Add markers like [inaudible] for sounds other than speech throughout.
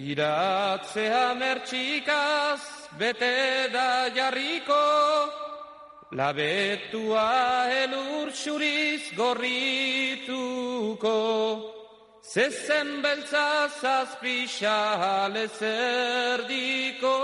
Iratzea mertxikaz bete da jarriko, labetua elur xuriz gorrituko, zezen beltza zazpixa lezerdiko,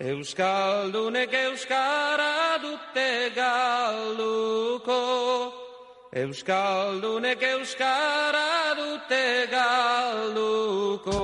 Euskaldunek euskara dute galduko, Euskaldunek euskara dute galduko.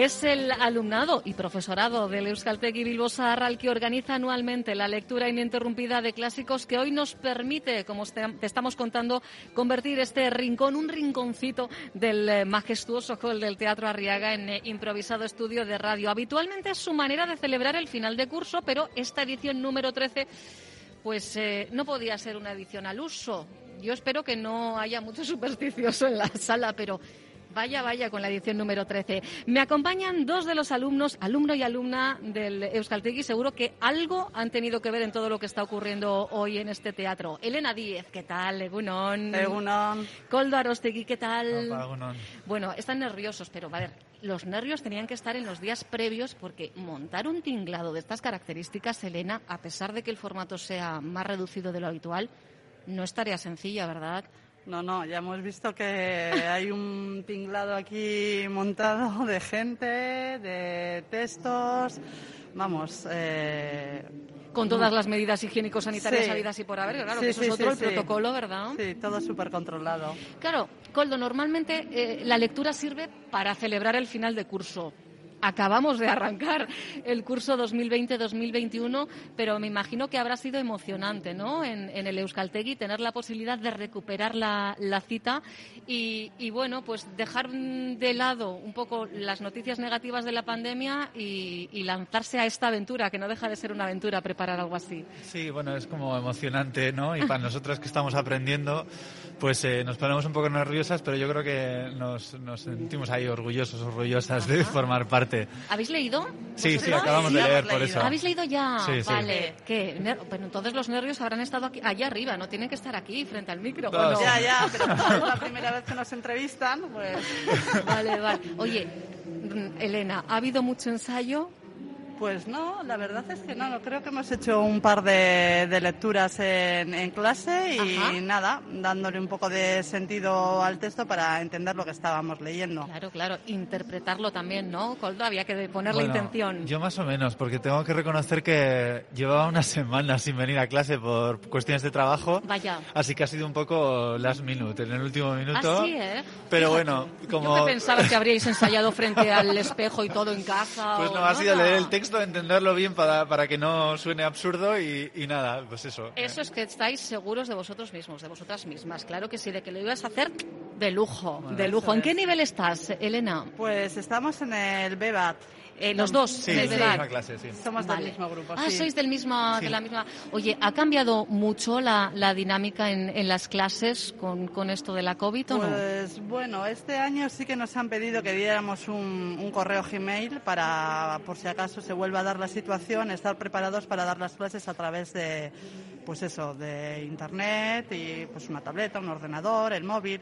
Es el alumnado y profesorado del Euskaltegui Bilbo Zaharra el que organiza anualmente la lectura ininterrumpida de clásicos que hoy nos permite, como te estamos contando, convertir este rincón, un rinconcito del eh, majestuoso hall del Teatro Arriaga en eh, improvisado estudio de radio. Habitualmente es su manera de celebrar el final de curso, pero esta edición número 13 pues eh, no podía ser una edición al uso. Yo espero que no haya mucho supersticioso en la sala, pero Vaya, vaya, con la edición número 13. Me acompañan dos de los alumnos, alumno y alumna del Euskaltegui. Seguro que algo han tenido que ver en todo lo que está ocurriendo hoy en este teatro. Elena Díez, ¿qué tal? Egunon. Egunon. Coldo Arostegui, ¿qué tal? Opa, Egunon. Bueno, están nerviosos, pero a ver, los nervios tenían que estar en los días previos porque montar un tinglado de estas características, Elena, a pesar de que el formato sea más reducido de lo habitual, no es tarea sencilla, ¿verdad? No, no, ya hemos visto que hay un tinglado aquí montado de gente, de textos, vamos. Eh, Con todas las medidas higiénico-sanitarias Sí. habidas y por haber, claro, Sí, que eso sí, es otro el protocolo, ¿verdad? Sí, todo súper controlado. Claro, Coldo, normalmente eh, la lectura sirve para celebrar el final de curso. Acabamos de arrancar el curso 2020-2021, pero me imagino que habrá sido emocionante, ¿no? En, en el Euskaltegui tener la posibilidad de recuperar la, la cita y, y, bueno, pues dejar de lado un poco las noticias negativas de la pandemia y, y lanzarse a esta aventura, que no deja de ser una aventura preparar algo así. Sí, bueno, es como emocionante, ¿no? Y para nosotras que estamos aprendiendo, pues eh, nos ponemos un poco nerviosas, pero yo creo que nos, nos sentimos ahí orgullosos, orgullosas de formar parte. ¿Habéis leído? Sí, sí, acabamos de Sí, leer por eso. ¿Habéis leído ya? Sí, sí. Vale. ¿Qué? Ner- Pero entonces los nervios habrán estado aquí, allá arriba, no tienen que estar aquí, frente al micro. ¿o No, no? sí. Ya, ya, pero es la primera vez que nos entrevistan, pues [laughs] Vale, vale. Oye, Elena, ¿ha habido mucho ensayo? Pues no, la verdad es que no, no, creo que hemos hecho un par de, de lecturas en, en clase y Ajá. nada, dándole un poco de sentido al texto para entender lo que estábamos leyendo. Claro, claro. Interpretarlo también, ¿no? Coldo, había que poner la Bueno, intención. Yo más o menos, porque tengo que reconocer que llevaba una [laughs] semana sin venir a clase por cuestiones de trabajo. Vaya. Así que ha sido un poco last minute, en el último minuto. Así, ¿eh? Pero Fíjate, bueno, como... Yo pensaba que habríais ensayado frente al espejo y todo en casa. Pues o no, ha sido leer el texto, entenderlo bien para, para que no suene absurdo y, y nada, pues eso. Eso es que estáis seguros de vosotros mismos, de vosotras mismas. Claro que sí, de que lo ibas a hacer de lujo, de lujo. ¿En qué nivel estás, Elena? Pues estamos en el BEBAT. Eh, los dos, Sí, de sí, edad. misma clase, sí. Somos Vale. del mismo grupo. Ah, sí. sois del mismo, Sí. de la misma. Oye, ¿ha cambiado mucho la, la dinámica en, en las clases con, con esto de la COVID o no? Pues bueno, este año sí que nos han pedido que diéramos un, un correo Gmail para, por si acaso se vuelve a dar la situación, estar preparados para dar las clases a través de, pues eso, de internet y pues una tableta, un ordenador, el móvil.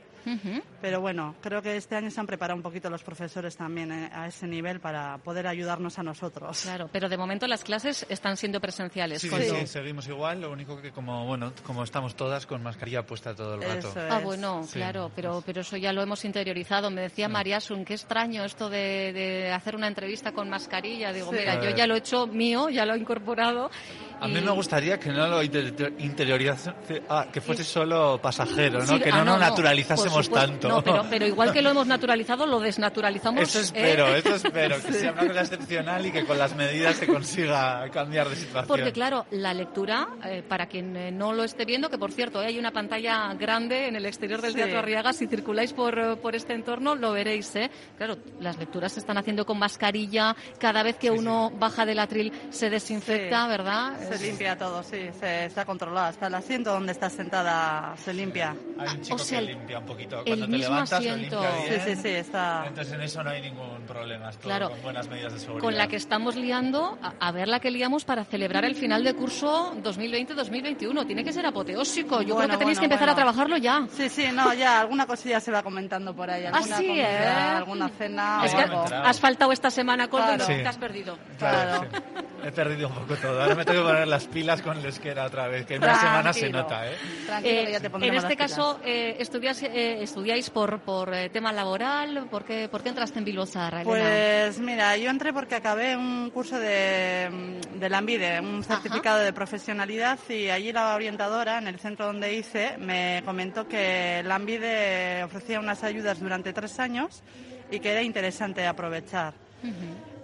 Pero bueno, creo que este año se han preparado un poquito los profesores también eh, a ese nivel para poder ayudarnos a nosotros. Claro, pero de momento las clases están siendo presenciales. Sí, sí, seguimos igual, lo único que como, bueno, como estamos todas con mascarilla puesta todo el rato. Eso Ah, bueno, Sí. claro, pero, pero eso ya lo hemos interiorizado. Me decía María Sun, qué extraño esto de, de hacer una entrevista con mascarilla. Digo, Sí. mira, yo ya lo he hecho mío, ya lo he incorporado. A y- mí me gustaría que no lo inter- interiorizase, ah, que fuese solo pasajero, ¿no? Sí, que ah, no no, nos no, naturalizásemos tanto. No, pero, pero igual que lo hemos [laughs] naturalizado, lo desnaturalizamos. Eso ¿eh? espero, eso espero, que [laughs] sea una cosa excepcional y que con las medidas se consiga cambiar de situación. Porque claro, la lectura, eh, para quien eh, no lo esté viendo, que por cierto, eh, hay una pantalla grande en el exterior del Sí. Teatro Arriaga, si circuláis por, por este entorno lo veréis. ¿eh? Claro, las lecturas se están haciendo con mascarilla, cada vez que uno baja del atril se desinfecta, Sí. ¿verdad? Se limpia todo, sí, se está controlado. Hasta el asiento donde está sentada se limpia. Hay un chico o sea, que limpia un poquito. el Cuando te mismo levantas asiento. lo limpia bien. Sí, sí, sí, está. Entonces en eso no hay ningún problema, es todo Claro. con buenas medidas de seguridad. Con la que estamos liando, a, a ver la que liamos para celebrar el final de curso 2020-2021. Tiene que ser apoteósico. Yo creo Bueno, que tenéis bueno, que empezar a bueno. trabajarlo ya. Sí, sí, no, ya alguna cosilla se va comentando por ahí. Alguna Ah, sí, comida, ¿eh? alguna cena Es o que has faltado esta semana, y Claro. Sí. te has perdido. Claro, Claro. sí. He perdido un poco todo. Ahora me tengo que poner las pilas con el euskera otra vez, que en una semana se nota, ¿eh? Tranquilo, que ya te Eh, en este caso, eh, estudias, eh, ¿estudiáis por, por eh, tema laboral? ¿Por qué, por qué entraste en Elena? Pues mira, yo entré porque acabé un curso de, de la Ambide, un certificado de profesionalidad y allí la orientadora en el centro donde hice me comentó que la Ambide ofrecía unas ayudas durante tres años y que era interesante aprovechar.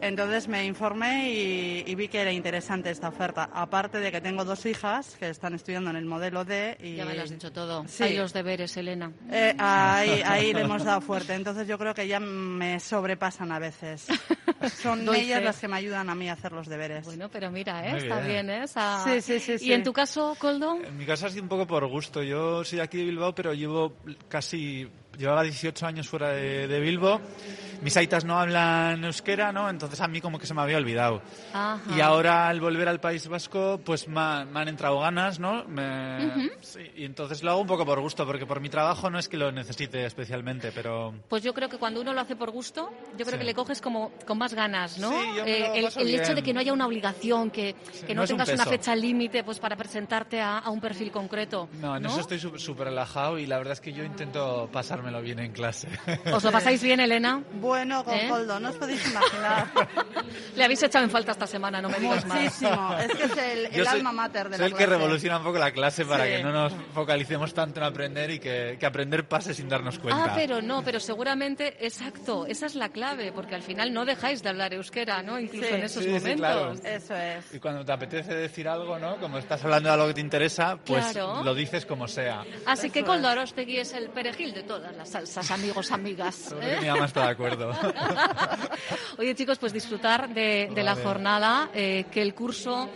Entonces me informé y, y vi que era interesante esta oferta. Aparte de que tengo dos hijas que están estudiando en el modelo D y Ya me lo has dicho todo. Sí. Hay los deberes, Elena. eh, ahí, [laughs] ahí le hemos dado fuerte. Entonces yo creo que ya me sobrepasan a veces. [laughs] Son Doy ellas fe. las que me ayudan a mí a hacer los deberes. Bueno, pero mira, ¿eh? Está bien. bien, ¿eh? Esa- Sí, sí, sí, ¿Y en tu caso, Coldo? En mi caso ha sido un poco por gusto. Yo soy de aquí de Bilbao, pero llevo casi... Llevaba 18 años fuera de, de Bilbao. Mis aitas no hablan euskera, ¿no? Entonces a mí como que se me había olvidado. Ajá. Y ahora al volver al País Vasco, pues me, ha- me han entrado ganas, ¿no? Me- sí, y entonces lo hago un poco por gusto, porque por mi trabajo no es que lo necesite especialmente, pero... Pues yo creo que cuando uno lo hace por gusto, yo creo Sí. que le coges como con más ganas, ¿no? Sí, yo me lo el paso el hecho bien. de que no haya una obligación, que, que no no, es un tengas una fecha límite pues para presentarte a, a un perfil concreto. No, en eso estoy sú- súper relajado y la verdad es que yo intento pasármelo bien en clase. ¿Os lo pasáis bien, Elena? Bueno, con ¿Eh? Coldo, no os podéis imaginar. [laughs] Le habéis echado en falta esta semana, no me digas más. Muchísimo. Es que es el, Yo el soy- alma mater de soy la el que clase. revoluciona un poco la clase para Sí. que no nos focalicemos tanto en aprender y que, que aprender pase sin darnos cuenta. Ah, pero no, pero seguramente, exacto, esa es la clave, porque al final no dejáis de hablar euskera, ¿no? Incluso Sí. en esos Sí, sí, momentos. claro. Eso es. Y cuando te apetece decir algo, ¿no? Como estás hablando de algo que te interesa, pues Claro. lo dices como sea. Así que Eso Coldo es. Arostegui es el perejil de todas las salsas, amigos, amigas. ¿eh? que mi mamá está de acuerdo. [laughs] Oye, chicos, pues disfrutar de, de la jornada, eh, que el curso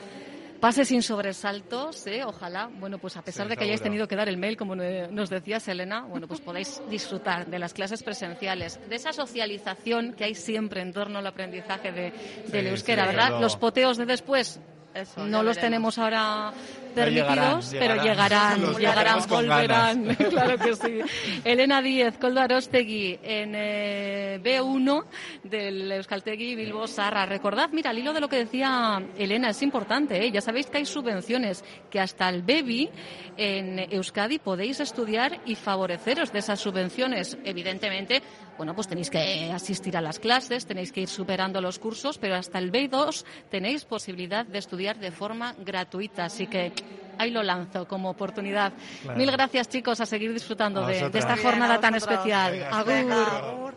pase sin sobresaltos, ¿eh? ojalá. Bueno, pues a pesar Sí, de que hayáis tenido que dar el mail, como ne- nos decía Selena, bueno, pues podáis disfrutar de las clases presenciales, de esa socialización que hay siempre en torno al aprendizaje de, del Sí, euskera, sí, ¿verdad? Los poteos de después. Eso, no los veremos. tenemos ahora permitidos, llegarán, pero llegarán. llegarán, [laughs] volverán. ganas. [laughs] claro que sí. Elena Díez, Coldo Arostegui, en eh, B1 del Euskaltegui Bilbo Sarra. Recordad, mira, al hilo de lo que decía Elena, es importante, ¿eh? ya sabéis que hay subvenciones, que hasta el BEBI en Euskadi podéis estudiar y favoreceros de esas subvenciones. Evidentemente, bueno, pues tenéis que asistir a las clases, tenéis que ir superando los cursos, pero hasta el B2 tenéis posibilidad de estudiar de forma gratuita. Así que ahí lo lanzo como oportunidad. Claro. Mil gracias, chicos, a seguir disfrutando de, esta bien, jornada tan especial. Venga, Agur. Venga, agur.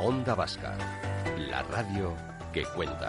Onda Vasca, la radio que cuenta.